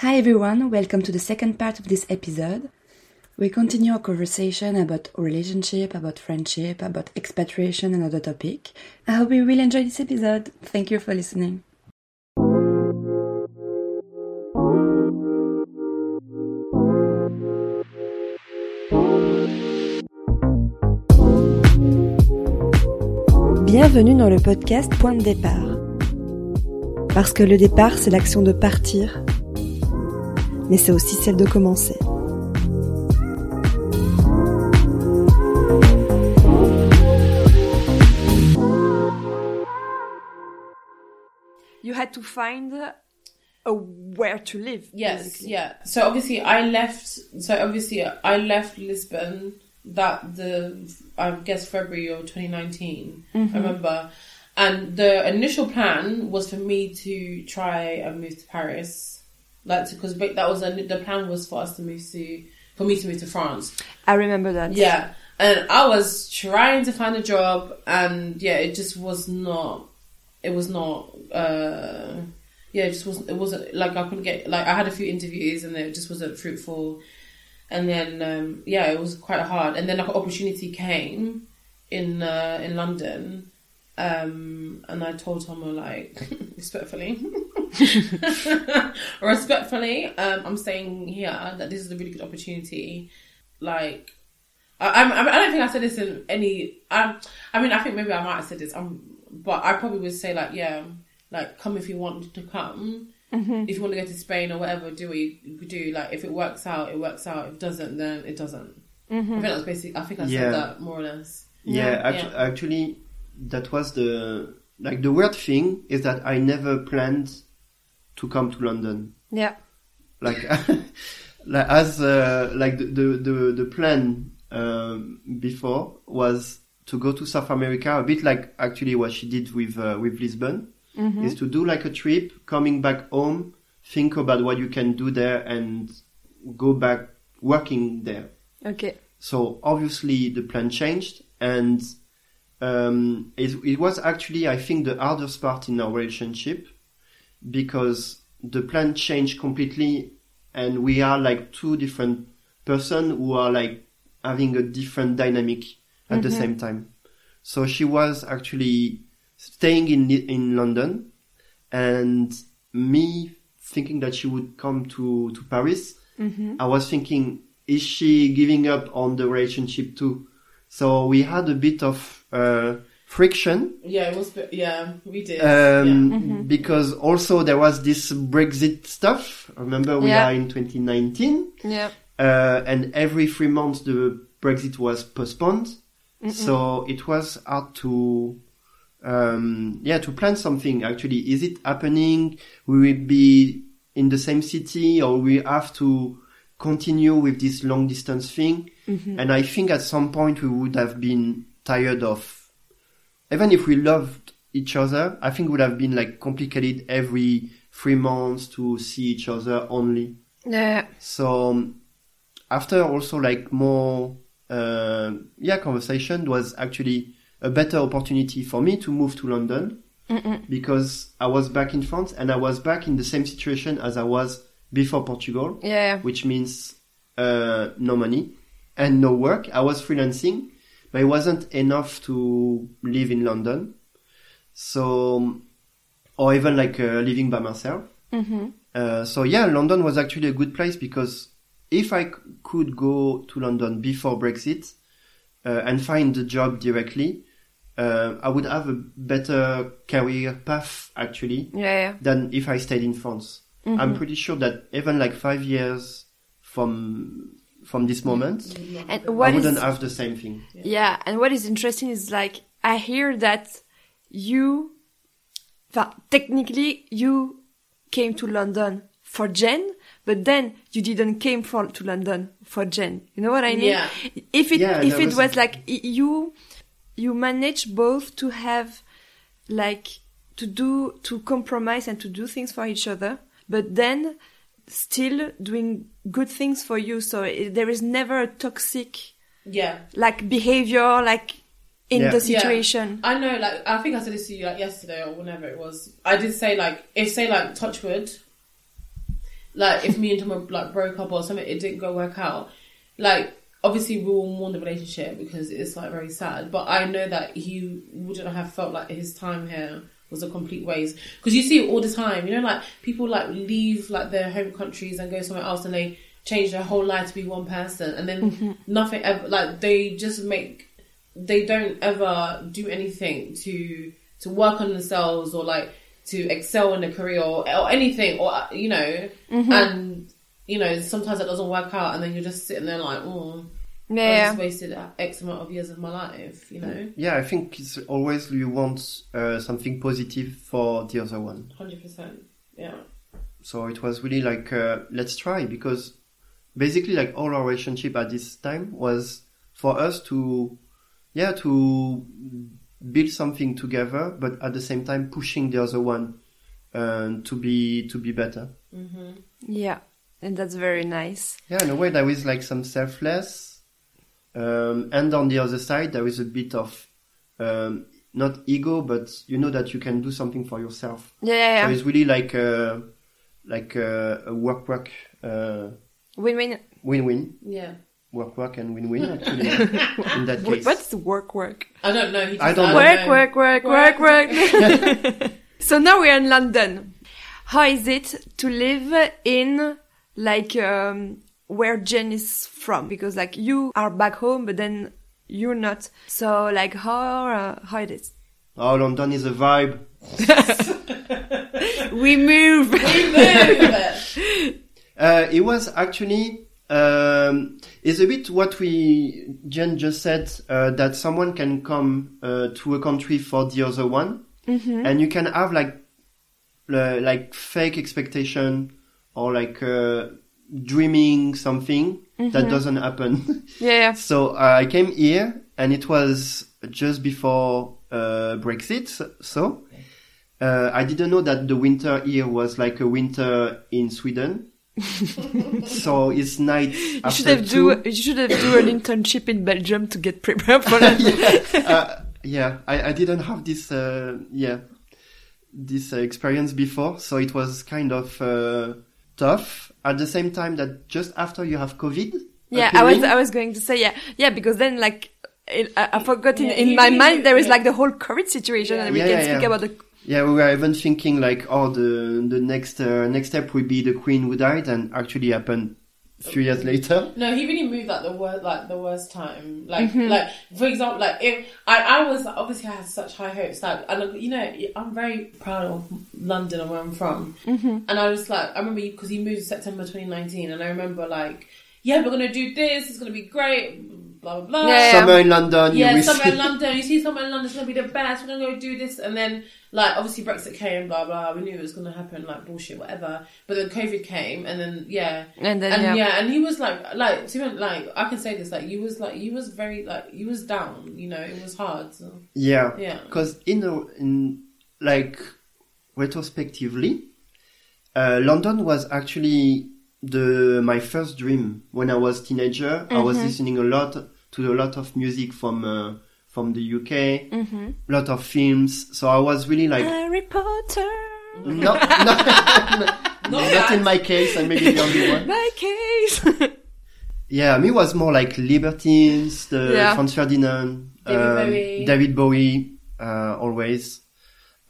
Hi everyone, welcome to the second part of this episode. We continue our conversation about relationship, about friendship, about expatriation and other topic. I hope you will enjoy this episode. Thank you for listening. Bienvenue dans le podcast Point de départ. Parce que le départ, c'est l'action de partir, mais c'est aussi celle de commencer. You had to find a where to live. Yes, basically. yeah. So obviously I left. So obviously I left Lisbon that the I guess February of 2019. I mm-hmm. remember, and the initial plan was for me to try and move to Paris, like because that was a, the plan was for us to move to for me to move to France. I remember that. Yeah. And I was trying to find a job and yeah, it just was not it was not uh yeah, it just wasn't it wasn't like I couldn't get like I had a few interviews and it just wasn't fruitful. And then um yeah, it was quite hard. And then like an opportunity came in uh in London. Um and I told Tomo like respectfully respectfully, um, I'm saying here that this is a really good opportunity. Like, I, I'm, I don't think I said this in any. Um, I mean, I think maybe I might have said this. Um, but I probably would say like, yeah, like come if you want to come. If you want to go to Spain or whatever, do what you you do. Like, if it works out, it works out. If it doesn't, then it doesn't. I think that's basically. I think I Yeah. said that more or less. Yeah, Yeah. actu- actually, that was the like the weird thing is that I never planned to come to London. Yeah. Like, like as uh, like the the the, the plan um, before was to go to South America, a bit like actually what she did with uh, with Lisbon, is to do like a trip, coming back home, think about what you can do there, and go back working there. Okay. So obviously the plan changed, and um, it, it was actually I think the hardest part in our relationship because the plan changed completely, and we are like two different person who are like having a different dynamic at the same time. So she was actually staying in in London, and me thinking that she would come to to Paris. I was thinking, is she giving up on the relationship too? So we had a bit of uh, friction Yeah, it was. Yeah, we did. um, because also there was this Brexit stuff. Remember, we Yeah. are in 2019, Yeah. uh, and every three months the Brexit was postponed. So it was hard to, um, yeah, to plan something. Actually, is it happening? We will be in the same city, or we have to continue with this long distance thing? And I think at some point we would have been tired of even if we loved each other, I think it would have been like complicated every three months to see each other only. Yeah. So um, after also like more, uh, yeah, conversation was actually a better opportunity for me to move to London because I was back in France and I was back in the same situation as I was before Portugal Yeah. which means uh, no money and no work. I was freelancing, but it wasn't enough to live in London. So, or even like uh, living by myself. Uh, so yeah, London was actually a good place because if I c- could go to London before Brexit uh, and find a job directly, uh, I would have a better career path actually Yeah. Yeah. than if I stayed in France. Mm-hmm. I'm pretty sure that even like five years from from this moment, And I wouldn't have the same thing. Yeah, and what is interesting is like I hear that you, well, technically you came to London for Jen, but then you didn't came for to London for Jen. You know what I mean? Yeah. If it Yeah, if there it was- was like you you manage both to have like to do to compromise and to do things for each other, but then still doing good things for you. So it, there is never a toxic Yeah. like behavior like in Yeah. the Yeah. situation. I know, like, I think I said this to you, like, yesterday or whenever it was. I did say, like, if, say, like, Touchwood, like if me and Tom like broke up or something, it didn't go work out. Like obviously we will mourn the relationship because it's like very sad. But I know that he wouldn't have felt like his time here was a complete waste because you see it all the time. You know, like people like leave like their home countries and go somewhere else and they change their whole life to be one person and then nothing ever like they just make they don't ever do anything to to work on themselves or like to excel in a career or, or anything or uh, you know mm-hmm. and you know sometimes it doesn't work out and then you're just sitting there like oh I Yeah. just wasted X amount of years of my life you know Yeah, I think it's always you want uh, something positive for the other one. 100% yeah So it was really like, uh, let's try because basically like all our relationship at this time was for us to, yeah, to build something together, but at the same time pushing the other one uh, to be to be better. Yeah. And that's very nice. Yeah, in a way there is like some selfless, um, and on the other side there is a bit of um, not ego, but you know that you can do something for yourself. Yeah, yeah, So it's really like a, like a, a work work uh, Win-win. win win yeah work work and win win actually in that Wh- case. What's the work work? I don't know he just, I don't Work, know. work, work, work, work. so now we're in London. How is it to live in like um, where Jen is from? Because like you are back home, but then you're not. So like how uh, how it is? Oh, London is a vibe. We move. We move. Uh, it was actually um, it's a bit what we Jen just said uh, that someone can come uh, to a country for the other one, and you can have like uh, like fake expectation or like uh, dreaming something that doesn't happen. yeah, so uh, I came here, and it was just before uh, Brexit. So uh, I didn't know that the winter here was like a winter in Sweden. so it's night you should have two. do you should have do an internship in Belgium to get prepared for that. uh, yeah, I, I didn't have this, uh, yeah, this uh, experience before, so it was kind of uh, tough. At the same time, that just after you have COVID, Yeah, I was I was going to say yeah yeah because then like it, I, I forgot in, Yeah, in my really mind there is yeah. like the whole COVID situation and we Yeah, can yeah, speak yeah. about the yeah, we were even thinking like, oh, the the next uh, next step would be the Queen who died, and actually happened a few years later. No, he really moved at the worst, like the worst time. Like, Mm-hmm. like for example, like if I, I was obviously I had such high hopes. Like, and you know, I'm very proud of London and where I'm from. Mm-hmm. And I was like, I remember because he moved in September 2019, and I remember like, yeah, we're gonna do this. It's gonna be great. Blah blah blah. Yeah, yeah. In London, Yeah, you somewhere in London. You see somewhere in London, it's gonna be the best. We're gonna go do this, and then like obviously Brexit came, blah blah. We knew it was gonna happen, like bullshit, whatever. But then COVID came, and then yeah, and then and yeah. yeah. and he was like, like, to be honest, like I can say this, like you was like, you was very like, you was down. You know, it was hard. So, Yeah, yeah, because in a, in like retrospectively, uh, London was actually the my first dream when I was teenager. I was listening a lot to a lot of music from uh, from the UK, a lot of films. So I was really like, Harry Potter no, no, not in my case. I may be the only one. my case Yeah, me was more like Libertines, the Yeah. Franz Ferdinand, David um, Bowie. David Bowie, uh, always.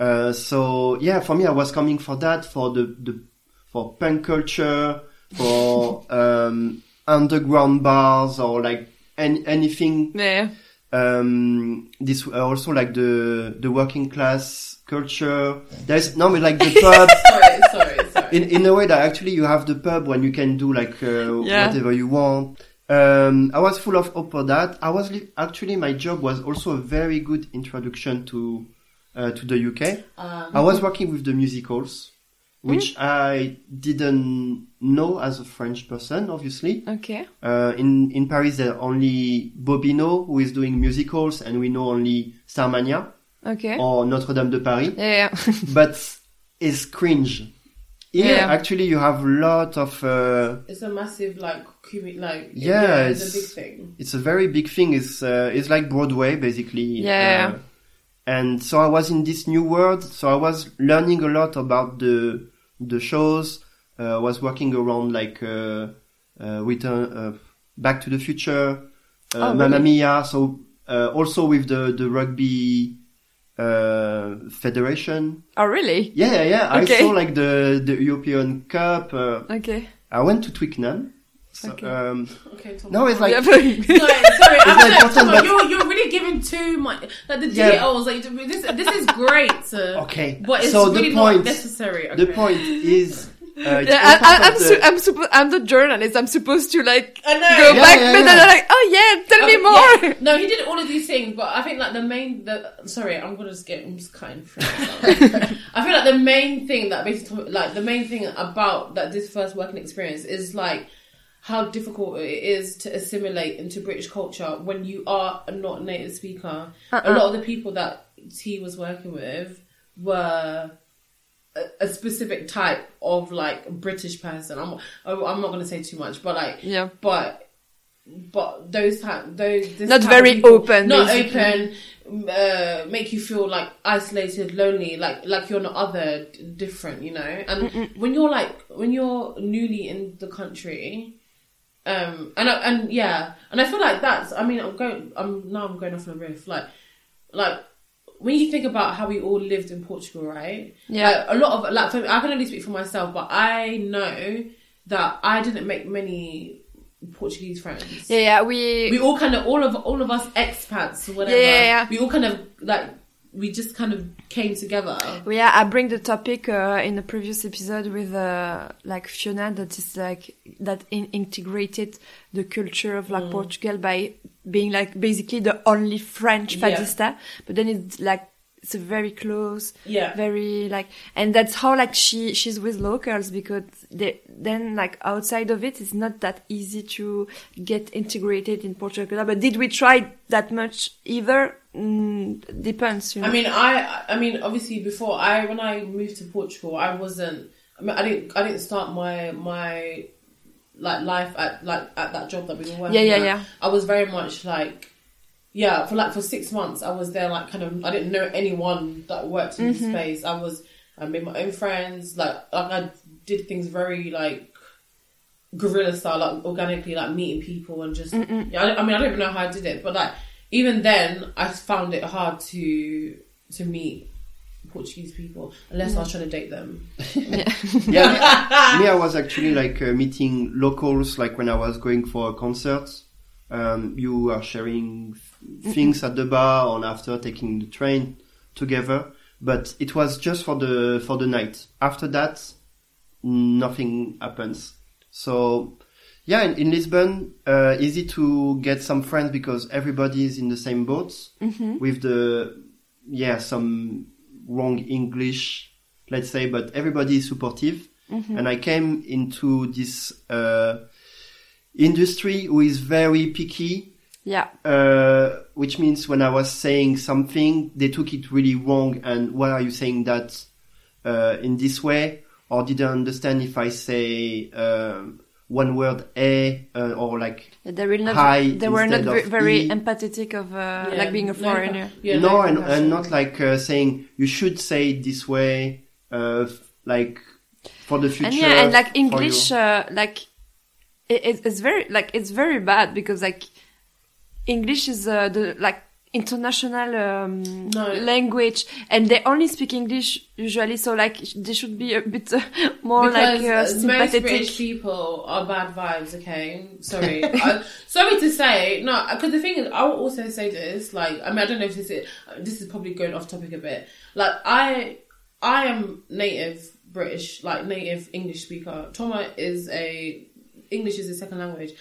Uh, so yeah, for me, I was coming for that, for the, the for punk culture, for um, underground bars or like any, anything. yeah Um, this uh, also like the the working class culture. There's no, but like the pub. sorry, sorry, sorry. in in a way that actually you have the pub when you can do like uh, Yeah. whatever you want. Um, I was full of hope for that. I was li- actually my job was also a very good introduction to uh, to the UK. Um, I was working with the musicals, which I didn't know as a French person, obviously. okay Uh, in in Paris, there are only Bobino who is doing musicals, and we know only Starmania okay or Notre Dame de Paris yeah but it's cringe. Here, Yeah. actually, you have a lot of. Uh, it's a massive like, commu- like Yeah, it's, it's- a big thing. it's a very big thing. It's uh, it's like Broadway, basically. Yeah. Uh, and so I was in this new world. So I was learning a lot about the the shows, uh, was working around like uh, uh, Return, uh, Back to the Future, uh, Oh, Mamma really? Mia. So uh, also with the the rugby uh, federation. Oh, really? Yeah, yeah, yeah. Okay. I saw like the the European Cup. Uh, Okay. I went to Twickenham. So, Okay. um, Okay, Tom. no, it's like Yeah, Sorry, sorry. I'm not like, important, Tom, but- you're, you're really giving too much. Like the Yeah. details, like this. This is great. uh, Okay. but it's So the point- not necessary. the point is. Uh, Yeah, I, I, I'm, the- su- I'm supposed I'm the journalist. I'm supposed to like I know. go Yeah, back, yeah, but then. I'm like, oh yeah, tell me Um, more. yeah. No, he did all of these things, but I think like the main, the sorry, I'm gonna just get, I'm just cutting through. I feel like the main thing that basically, like the main thing about that this first working experience is like how difficult it is to assimilate into British culture when you are not a native speaker. A Uh-uh. lot of the people that he was working with were a, a specific type of like British person. I'm I'm not gonna say too much, but like Yeah. but but those type those this Not type very people- open, not basically. open uh make you feel like isolated lonely like like you're not other different you know and when you're like when you're newly in the country um and I, and yeah and i feel like that's i mean i'm going i'm now i'm going off on a riff like like when you think about how we all lived in portugal right Yeah. like, a lot of like for, i can only speak for myself but i know that i didn't make many portuguese friends Yeah, yeah. We, we all kind of all of all of us expats or whatever. Yeah, yeah, yeah. We all kind of like we just kind of came together. Yeah, I bring the topic uh, in the previous episode with uh, like Fiona that is like that in- integrated the culture of like Mm. Portugal by being like basically the only French Yeah. but then it's like it's a very close, Yeah. very like, and that's how like she she's with locals because they then like outside of it, it's not that easy to get integrated in Portugal. But did we try that much either? Mm, depends. You know? I mean, I I mean, obviously before I when I moved to Portugal, I wasn't. I mean, I didn't I didn't start my my like life at like at that job that we were working. Yeah, yeah, at. yeah. I was very much like. Yeah, for like for six months, I was there. Like, kind of, I didn't know anyone that worked in Mm-hmm. this space. I was, I made my own friends. Like, like I did things very like guerrilla style, like organically, like meeting people and just. Yeah, I, I mean, I don't even know how I did it, but like even then, I found it hard to to meet Portuguese people unless I was trying to date them. yeah, me, I was actually like uh, meeting locals, like when I was going for a concert. Um, you are sharing th- things at the bar or after taking the train together, but it was just for the for the night. After that, nothing happens. So, yeah, in, in Lisbon, uh, easy to get some friends because everybody is in the same boat with the yeah some wrong English, let's say, but everybody is supportive. And I came into this uh, industry who is very picky, yeah. uh, which means when I was saying something, they took it really wrong. And why are you saying that uh, in this way? Or didn't understand if I say um, one word a uh, or like They were not. Hi they were not instead ve- of very E. empathetic of uh, Yeah, like being a foreigner. Yeah, no, and, and not like uh, saying you should say it this way, uh, f- like for the future. and yeah, and like English, uh, like it, it's- it's very like it's very bad because like English is uh, the like international um, No. language, and they only speak English usually. So like they should be a bit uh, more because like uh, uh, most. British people are bad vibes. Okay, sorry, I, sorry to say no. Because the thing is, I will also say this. Like, I mean, I don't know if this is this is probably going off topic a bit. Like, I I am native British, like native English speaker. Toma is a English is a second language.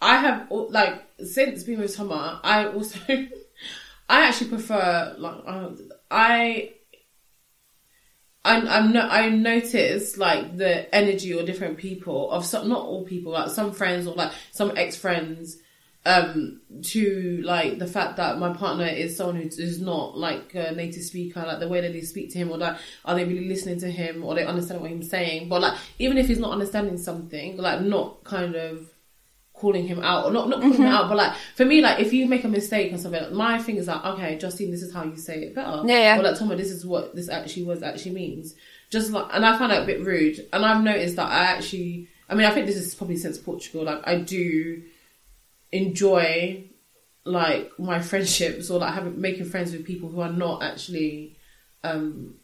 I have like since being with Toma, I also I actually prefer like uh, I I'm, I'm no, I notice like the energy or different people of some, not all people, like some friends or like some ex friends, um, to like the fact that my partner is someone who is not like a native speaker, like the way that they speak to him, or like are they really listening to him, or they understand what he's saying. But like even if he's not understanding something, like not kind of calling him out or not not calling him out, but like for me, like if you make a mistake or something, like, my thing is like, okay, Justine, this is how you say it better. Yeah, yeah. Or like Toma, this is what this actually was actually means. just like, and I find that a bit rude. And I've noticed that I actually, I mean, I think this is probably since Portugal. Like, I do enjoy like my friendships or like having making friends with people who are not actually um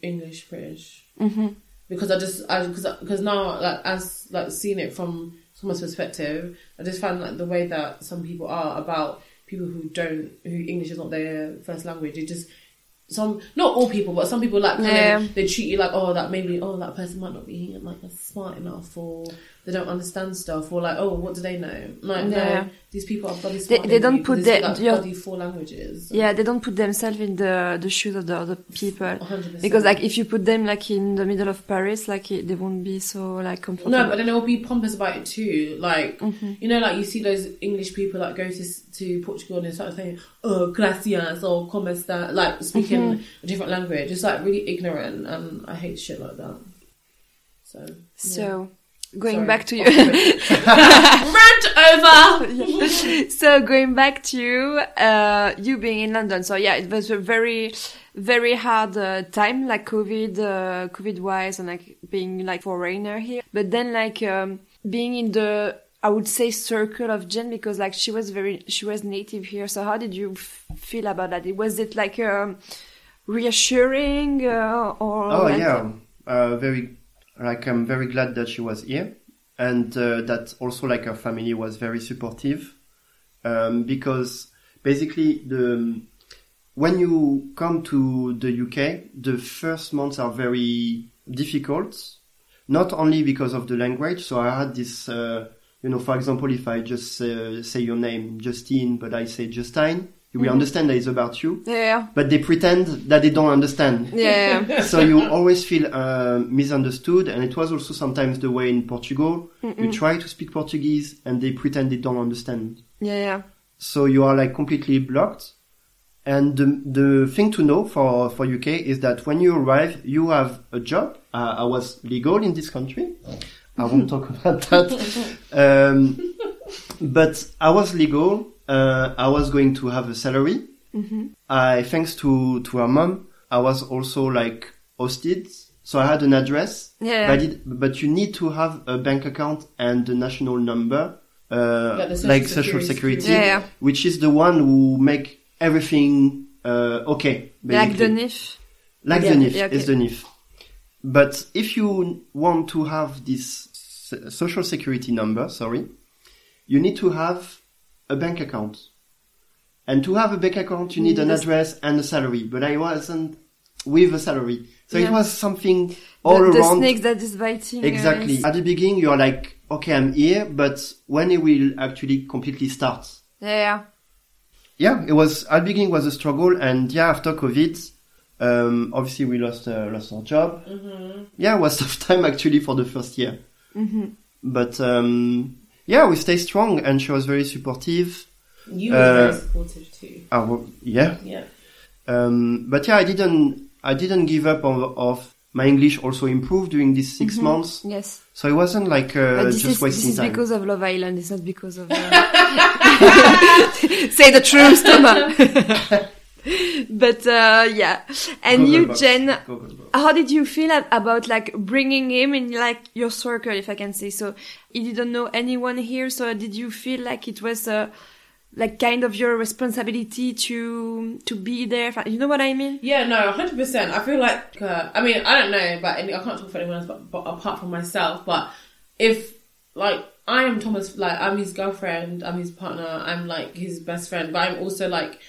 English British hmm because I just I because because now like as like seeing it from someone's perspective, I just find like the way that some people are about people who don't who English is not their first language. It just some not all people, but some people like Yeah. of they treat you like oh that maybe oh that person might not be like smart enough or they don't understand stuff or like oh what do they know? Like Yeah. no, these people are bloody They- smart. they don't put they the- speak, your- like bloody four languages. Yeah, they don't put themselves in the the shoes of the other people. 100%. Because like if you put them like in the middle of Paris, like it, they won't be so like comfortable. No, but then they'll be pompous about it too. Like Mm-hmm. you know, like you see those English people that go to to Portugal and they start saying "oh gracias" or "como está," like speaking Mm-hmm. a different language. It's like really ignorant, and I hate shit like that. So, yeah. so going Sorry. back to you. rant over. so going back to you, uh, you being in London, so yeah, it was a very, very hard uh, time, like COVID, uh, COVID wise, and like being like foreigner here. But then like um, being in the, I would say circle of Jen because like she was very, she was native here. So how did you f- feel about that? Was it like um, reassuring uh, or? Oh like- yeah, uh, very like I'm very glad that she was here, and uh, that also like her family was very supportive, um, because basically the when you come to the UK, the first months are very difficult, not only because of the language. So I had this, uh, you know, for example, if I just uh, say your name, Justine, but I say Justine, you will understand that it's about you. Yeah, But they pretend that they don't understand yeah, so you always feel uh, misunderstood, and it was also sometimes the way in Portugal. You try to speak Portuguese, and they pretend they don't understand. yeah, yeah. So you are like completely blocked. And the the thing to know for for UK is that when you arrive, you have a job. Uh, I was legal in this country. I won't talk about that. Um, but I was legal. Uh, I was going to have a salary. I, thanks to to her mom, I was also like hosted. So I had an address. Yeah. But, I did, but you need to have a bank account and the national number, uh, Like social like social security. security, Yeah, yeah. which is the one who make everything uh, okay. Like the basically. NIF. like Yeah, the NIF yeah, okay. is the NIF. But if you want to have this social security number, sorry, you need to have a bank account. And to have a bank account, you need an address and a salary. But I wasn't with a salary, so Yeah. it was something all the, the around. snake that is biting. uh, Exactly. is- At the beginning, you're like, okay, I'm here, but when it will actually completely start? yeah. Yeah, it was at the beginning was a struggle, and yeah, after COVID, um, obviously we lost uh, lost our job. Yeah, it was tough time actually for the first year, Mm-hmm. but um, yeah, we stayed strong, and she was very supportive. You were Uh, very supportive too. Uh, well, yeah, Yeah. um, but yeah, I didn't I didn't give up on of my English. Also improved during these 6 months, Yes. so it wasn't like uh, just is, wasting this is time. because of Love Island. It's not because of. Uh... Say the truth, Thomas. but uh, yeah, and you, Gogglebox. Jen, how did you feel a- about like bringing him in like your circle, if I can say so? He didn't know anyone here, so did you feel like it was uh, like kind of your responsibility to to be there? You know what I mean? Yeah, no, hundred percent. I feel like uh, I mean I don't know, but any, I can't talk for anyone else, but, but apart from myself. But if like I am Thomas, like I'm his girlfriend, I'm his partner, I'm like his best friend, but I'm also like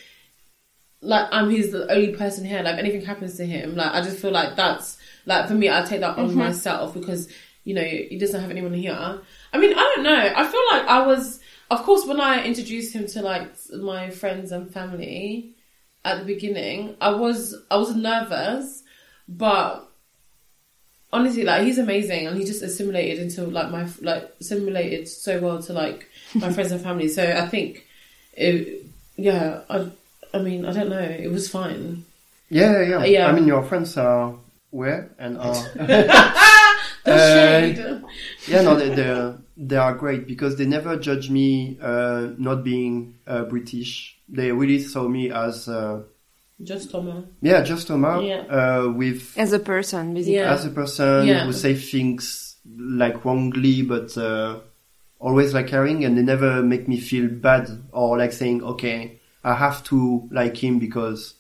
like I'm he's the only person here. Like if anything happens to him, like I just feel like that's like for me, I take that on mm-hmm. myself because you know he doesn't have anyone here. I mean, I don't know. I feel like I was, of course, when I introduced him to like my friends and family at the beginning, I was I was nervous, but honestly, like he's amazing and he just assimilated into like my like assimilated so well to like my friends and family. So I think, it, yeah, I I mean I don't know, it was fine. Yeah, yeah, Yeah. I mean, your friends are where and are. The Uh, shade. Yeah, no, they, they they are great because they never judge me uh, not being uh, British. They really saw me as uh, Just Thomas. Yeah, just Toma. Yeah. Uh, with As a person, basically. Yeah. as a person Yeah. who say things like wrongly, but uh, always like caring, and they never make me feel bad or like saying, okay, I have to like him because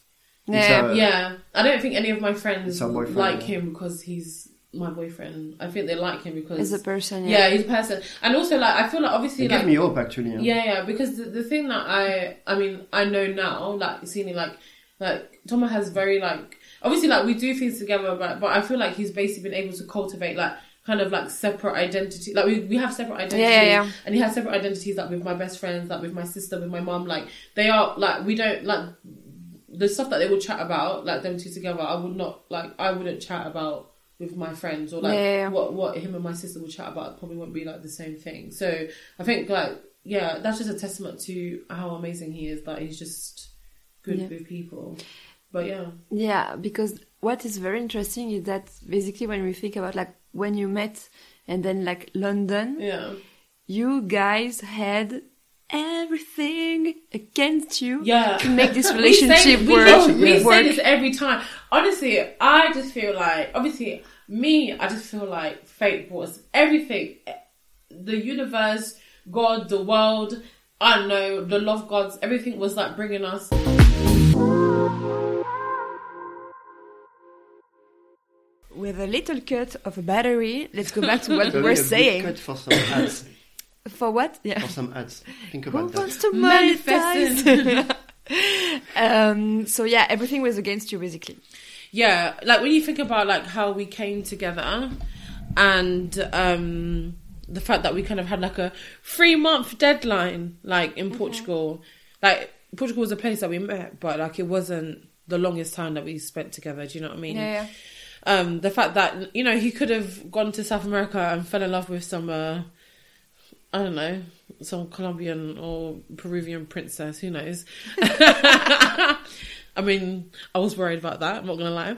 Yeah. a- yeah, I don't think any of my friends It's our boyfriend, like yeah. him because he's my boyfriend. I think they like him because As a person, yeah, yeah. he's a person, and also like I feel like obviously it like gave me hope actually. Yeah. Yeah, yeah, because the, the thing that I, I mean, I know now, like seeing it, like, like Thomas has very like, obviously, like we do things together, but but I feel like he's basically been able to cultivate like kind of like separate identity. Like we we have separate identities, Yeah, yeah, yeah. and he has separate identities like with my best friends, like with my sister, with my mom. Like they are like we don't like the stuff that they will chat about, like them two together. I would not like I wouldn't chat about with my friends or like Yeah, what what him and my sister will chat about probably won't be like the same thing. So I think like yeah, that's just a testament to how amazing he is. That he's just good Yeah. with people. But yeah, Yeah, because what is very interesting is that basically when we think about like when you met and then like London, yeah, you guys had everything against you yeah. to make this We say- relationship we, work. literally- we work. say this every time. Honestly, I just feel like obviously me. I just feel like fate was everything. The universe, God, the world. I don't know the love gods. Everything was like bringing us. With a little cut of a battery, let's go back to what we Probably were a good saying. cut for some ads. For what? Yeah. for some ads. Think Who about that. wants to monetize? um, so yeah, everything was against you basically. Yeah, like when you think about like how we came together and um the fact that we kind of had like a three month deadline like in Portugal. Like Portugal was a place that we met, but like it wasn't the longest time that we spent together, do you know what I mean? Yeah, Um the fact that you know he could have gone to South America and fell in love with some uh I don't know, some Colombian or Peruvian princess, who knows? I mean, I was worried about that, I'm not gonna lie.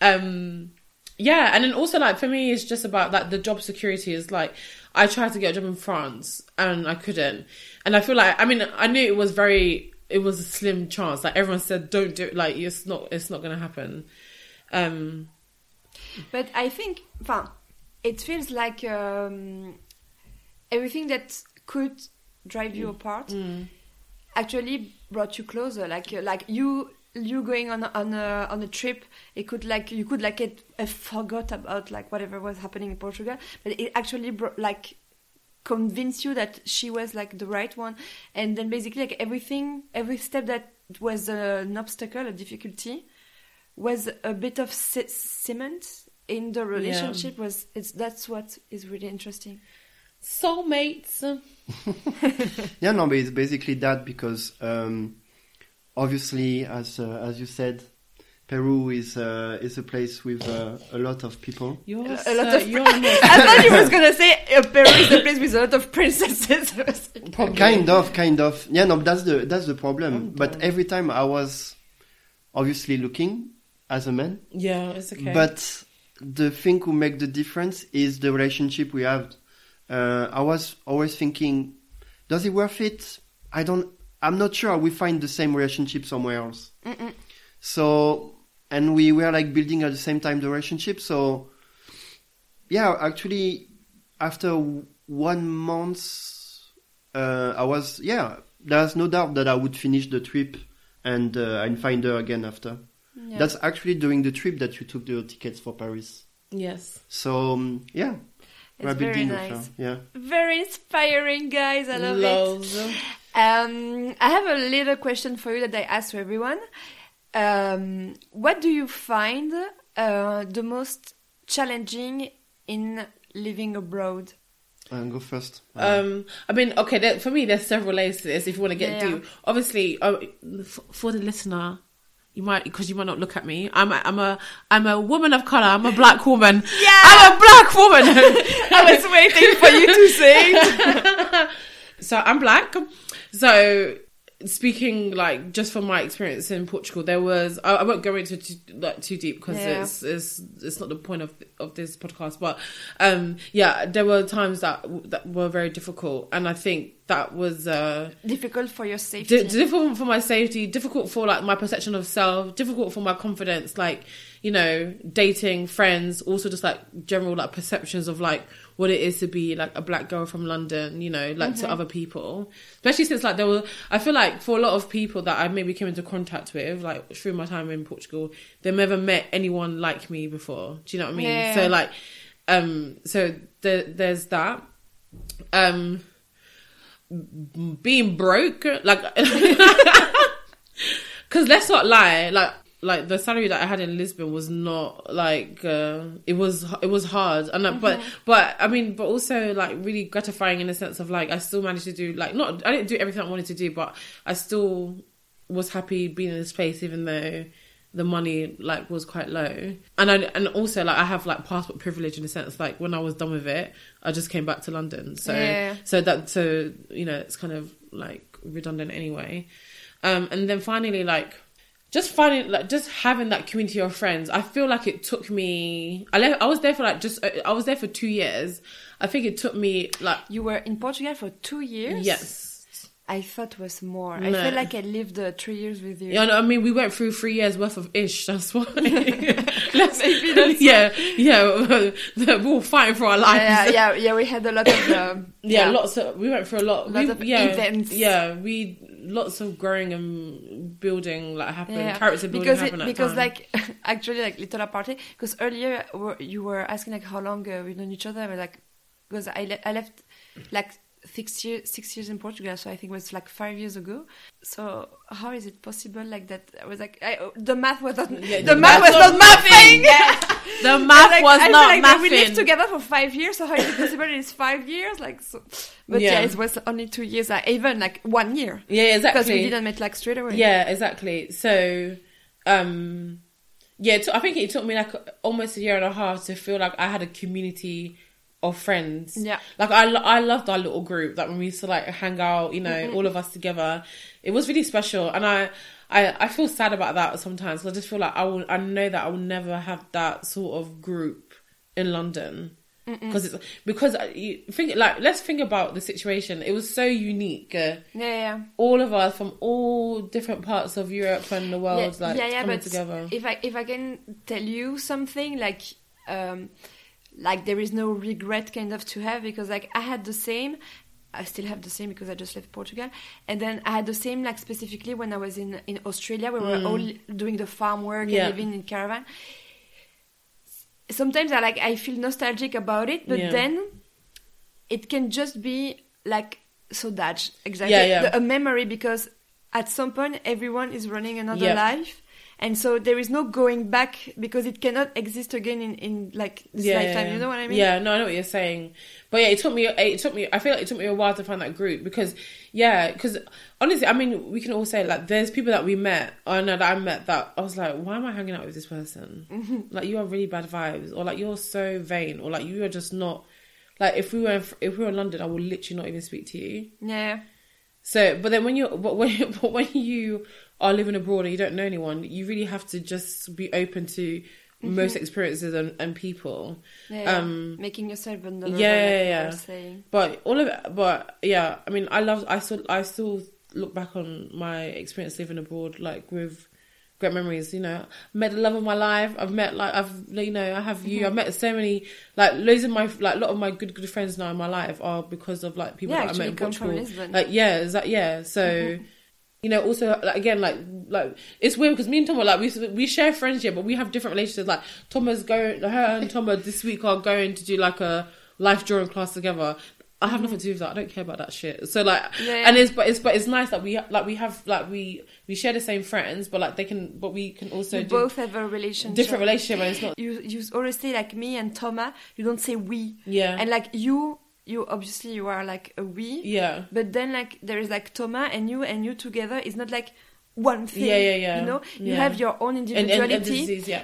Um yeah, and then also like for me it's just about like the job security is like I tried to get a job in France and I couldn't. And I feel like I mean I knew it was very it was a slim chance. Like everyone said don't do it like it's not it's not gonna happen. Um But I think, enfin, it feels like um, everything that could drive you apart actually brought you closer. Like, uh, like you, you going on a, on a on a trip, it could like you could like get uh, forgot about like whatever was happening in Portugal, but it actually brought like convince you that she was like the right one, and then basically like everything, every step that was uh, an obstacle, a difficulty, was a bit of c- cement in the relationship was it's that's what is really interesting soulmates. Yeah, no, but it's basically that because um, obviously, as uh, as you said, Peru is uh, is a place with uh, a lot of people. You're a so- lot of you're i thought you was gonna say uh, peru is a place with a lot of princesses Kind of, kind of. Yeah, no, that's the that's the problem. I'm but done. every time I was obviously looking as a man, Yeah, it's okay. but the thing who make the difference is the relationship we have. Uh, I was always thinking, does it worth it? I don't. I'm not sure. We find the same relationship somewhere else. So, and we were like building at the same time the relationship. So, yeah, actually, after one month, uh, I was yeah. There's no doubt that I would finish the trip and uh, and find her again after. Yeah. That's actually during the trip that you took the tickets for Paris. yes. So um, yeah, we're it's very building with nice her. Yeah. very inspiring guys i love it um i have a little question for you that i ask to everyone um what do you find uh, the most challenging in living abroad Uh, go first. Um, I mean, okay, there, for me, there's several layers to this. If you want to get Yeah. deep, obviously, uh, f- for the listener, you might because you might not look at me. I'm a, I'm a I'm a woman of color. I'm a black woman. Yeah. I'm a black woman. i was waiting for you to say so I'm black. So speaking like just from my experience in Portugal, there was I, I won't go into too, like too deep because Yeah. it's it's it's not the point of of this podcast. But um, yeah, there were times that that were very difficult, and I think that was uh difficult for your safety. di- difficult for my safety, difficult for like my perception of self, difficult for my confidence, like you know, dating, friends, also just like general like perceptions of like what it is to be like a black girl from London, you know, like to other people. Especially since like there were, I feel like for a lot of people that I maybe came into contact with, like through my time in Portugal, they've never met anyone like me before. Do you know what I mean? Yeah. So like, um, so there, there's that. Um, being broke, like, because let's not lie, like, like the salary that I had in Lisbon was not like uh, it was it was hard. And uh, but but I mean but also like really gratifying in the sense of like I still managed to do like not I didn't do everything I wanted to do but I still was happy being in this place even though the money like was quite low. And I and also like I have like passport privilege in a sense like when I was done with it I just came back to London. So Yeah. so that so you know it's kind of like redundant anyway. Um and then finally like just finding like just having that community of friends i feel like it took me i left i was there for like just i was there for two years i think it took me like You were in Portugal for two years. yes I thought it was more. I feel like I lived uh, three years with you. yeah, no, I mean, we went through three years worth of ish. That's why. Let's- Maybe that's yeah, yeah. We're all fighting for our lives. yeah, yeah, yeah. We had a lot of um, yeah, lots of we went through a lot, Lots we, of yeah, events. Yeah, we lots of growing and building like happened. Yeah, Character building because happened it, because time. like actually like little aparté because earlier you were asking like how long uh, we've known each other like because I, le- I left like six years six years in Portugal so I think it was like five years ago. So how is it possible like that I was like I, the math was not Yeah, the, math was was not mathing the math like, was I not like that we lived together for five years so how is it possible it's five years? Like so but yeah, Yeah. it was only two years like, even like one year. Yeah, exactly. because we didn't meet like straight away. Yeah, exactly. So, um, yeah, took- I think it took me like almost a year and a half to feel like I had a community of friends. Yeah. Like I, I loved our little group. Like when we used to like hang out, you know, Mm-hmm. all of us together. It was really special, and I, I, I feel sad about that sometimes. 'cause I just feel like I will, I know that I will never have that sort of group in London. Because it's because uh, you think like let's think about the situation. It was so unique. Uh, yeah, yeah. all of us from all different parts of Europe and the world, like yeah, coming together. If I if I can tell you something like um like there is no regret kind of to have because like I had the same I still have the same because I just left Portugal and then I had the same like specifically when I was in in Australia we were all doing the farm work Mm. Yeah. and living in caravan sometimes I like I feel nostalgic about it but Yeah. then it can just be like saudade exactly Yeah. The- a memory because at some point everyone is running another life and so there is no going back because it cannot exist again in, in like this lifetime you know what i mean Yeah, no, I know what you're saying. But yeah, it took me. It took me. I feel like it took me a while to find that group because, yeah, because honestly, I mean, we can all say like, there's people that we met. I know that I met that I was like, why am I hanging out with this person? Mm-hmm. Like, you are really bad vibes, or like you're so vain, or like you are just not. Like, if we were in, if we were in London, I would literally not even speak to you. yeah So, but then when you but when but when you are living abroad and you don't know anyone, you really have to just be open to mm-hmm. most experiences and, and people. yeah Um, making yourself vulnerable yeah, like yeah, yeah. But all of it, but yeah, I mean, I love. I still, I still look back on my experience living abroad, like with great memories. You know, met the love of my life. I've met like I've, you know, I have you. I've mm-hmm. met so many, like loads of my, like a lot of my good, good friends now in my life are because of like people Yeah, that I met in actually come from Portugal. Like yeah, is that yeah? So. Mm-hmm. You know, also like, again, like like it's weird because me and Toma like we we share friends, yeah, but we have different relationships. Like Thomas going, her and Thomas this week are going to do like a life drawing class together. I have nothing to do with that. I don't care about that shit. So like, Yeah. and it's but it's but it's nice that we like we have like we we share the same friends, but like they can, but we can also do both have a relationship different relationship, and it's not you you always say like me and Thomas you don't say we yeah and like you you obviously you are like a we yeah but then like there is like Thomas and you and you together is not like one thing Yeah, yeah, yeah. you know you Yeah. have your own and, individuality and, and disease, yeah.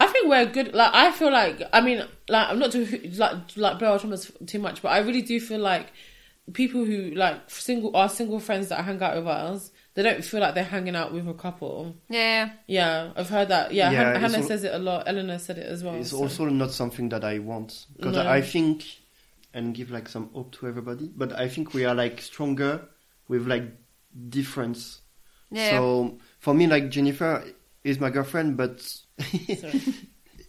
I think we're good. Like I feel like I mean, like I'm not to like like blow our Thomas too much, but I really do feel like people who like single are single friends that hang out with us. They don't feel like they're hanging out with a couple. yeah Yeah, I've heard that. Yeah, Yeah, Han- Hannah al- says it a lot. Eleanor said it as well. It's so. also not something that I want because No. I think and give like some hope to everybody. But I think we are like stronger with like difference. Yeah. So for me, like Jennifer is my girlfriend, but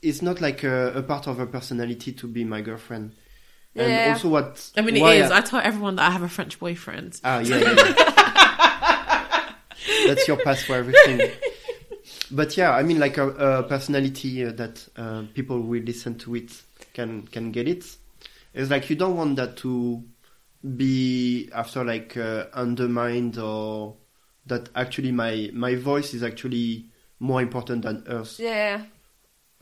it's not like a, a part of her personality to be my girlfriend. And Yeah. also what I mean, it why is. I tell everyone that I have a French boyfriend. Ah, yeah, yeah, yeah. That's your pass for everything. But yeah, I mean, like a, a personality uh, that uh, people will listen to it can can get it. It's like you don't want that to be after like uh, undermined or that actually my my voice is actually more important than hers. Yeah.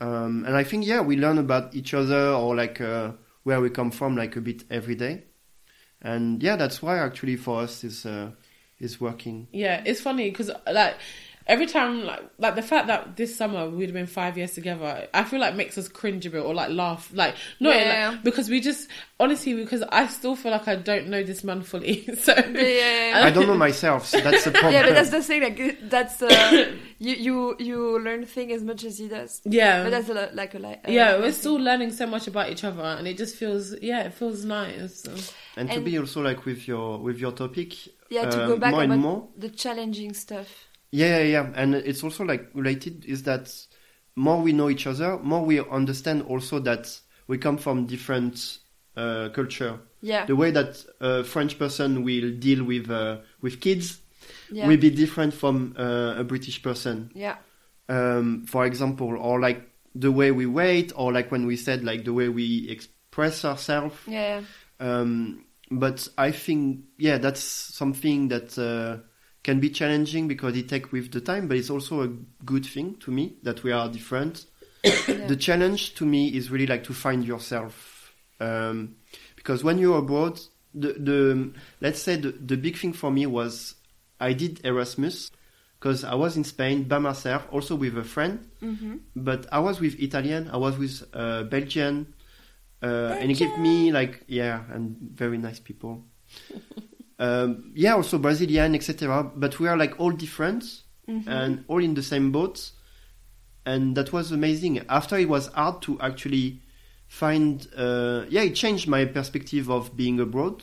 Um, and I think yeah, we learn about each other or like uh, where we come from like a bit every day. And yeah, that's why actually for us is uh, is working. Yeah, it's funny because like every time like like the fact that this summer we'd have been five years together, I feel like makes us cringe a bit or like laugh like no, Yeah. like, because we just honestly because I still feel like I don't know this man fully. So Yeah. I don't know myself, so that's the problem. yeah, but that's the thing. Like that's uh, you you you learn thing as much as he does. yeah. But that's a, lo- like a like. yeah, we're still learning so much about each other, and it just feels yeah, it feels nice. So. and to be also like with your with your topic, yeah to uh, go back more and about more. the challenging stuff. Yeah, yeah, yeah. And it's also like related is that more we know each other, more we understand also that we come from different uh, culture. Yeah. The way that a French person will deal with uh, with kids Yeah. will be different from uh, a British person. yeah. Um, for example, or like the way we wait, or like when we said like the way we express ourselves. Yeah. Um, but I think, yeah, that's something that uh, can be challenging because it takes with the time, but it's also a good thing to me that we are different. yeah. The challenge to me is really like to find yourself. Um, because when you're abroad, the, the let's say the, the big thing for me was I did Erasmus because I was in Spain by myself, also with a friend, hmm but I was with Italian, I was with uh, Belgian, uh, and it gave me like yeah, and very nice people. um, yeah, also Brazilian, etc. But we are like all different hmm and all in the same boat, and that was amazing. After it was hard to actually find, uh, yeah, it changed my perspective of being abroad.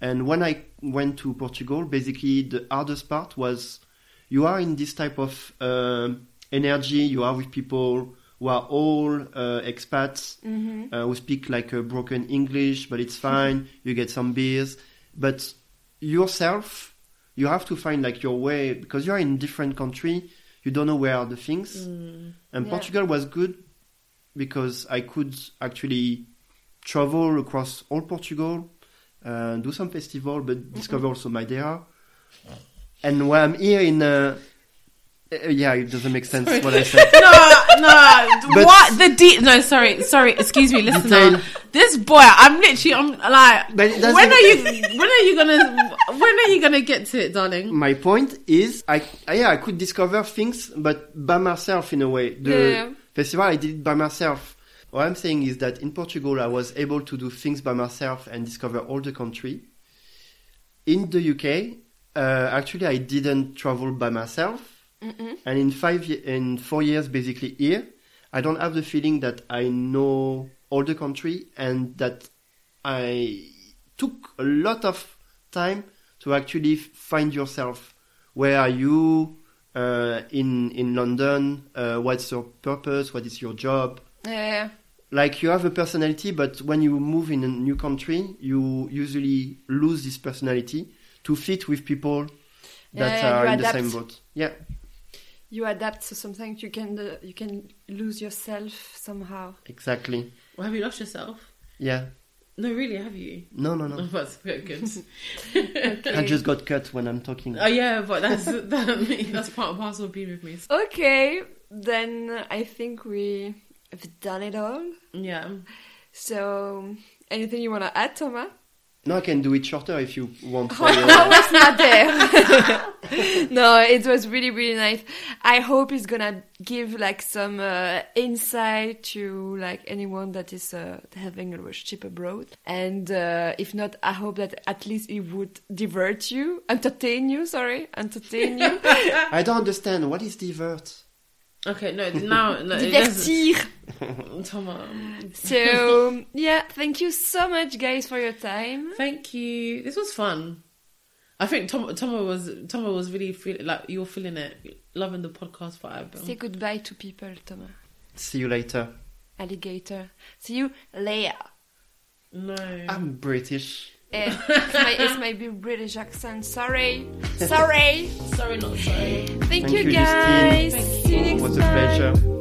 And when I went to Portugal, basically the hardest part was you are in this type of uh, energy. You are with people who are all uh, expats hmm uh, who speak like a broken English, but it's fine. you get some beers, but yourself, you have to find like your way because you are in different country. You don't know where are the things, Mm. and Yeah. Portugal was good because I could actually travel across all Portugal, uh, do some festival, but discover also Madeira. And when I'm here in, uh, yeah, it doesn't make sense Sorry. what I said. no, no. But- what the de- No, sorry, sorry. Excuse me, listen. Detail. This boy, I'm literally, I'm like. When are you? When are you gonna? When are you gonna get to it, darling? my point is I yeah I could discover things but by myself in a way the Yeah. festival I did it by myself what I'm saying is that in Portugal I was able to do things by myself and discover all the country in the UK uh, actually I didn't travel by myself hmm and in five in four years basically here I don't have the feeling that I know all the country and that I took a lot of time to actually find yourself. Where are you uh, in in London? Uh, what's your purpose? What is your job? Yeah. Like you have a personality, but when you move in a new country, you usually lose this personality to fit with people that Yeah, are in the adapt. same boat. Yeah, You adapt, so sometimes you can uh, you can lose yourself somehow. exactly. Well, have you lost yourself? Yeah. No, really, have you? No, no, no. Oh, that's very good. I just got cut when I'm talking. oh yeah, but that's that, that's part and parcel of being with me. Okay, then I think we have done it all. Yeah. So, anything you want to add, Thomas? No, I can do it shorter if you want. For I was not there. no, it was really, really nice. I hope it's gonna give like some uh, insight to like anyone that is uh, having a relationship abroad. And uh, if not, I hope that at least it would divert you, entertain you. Sorry, entertain you, I don't understand. What is divert? Okay, no, now no, divertir. Thomas. So yeah, thank you so much, guys, for your time. Thank you. This was fun. I think Tom Toma was Toma was really feel, like you're feeling it, loving the podcast vibe. Say goodbye to people, Thomas. See you later. Alligator. See you later. No. I'm British. It's, my, it's my big British accent. Sorry. Sorry. sorry, not sorry. Thank, Thank you, you, guys. Justine. See you next It was a pleasure.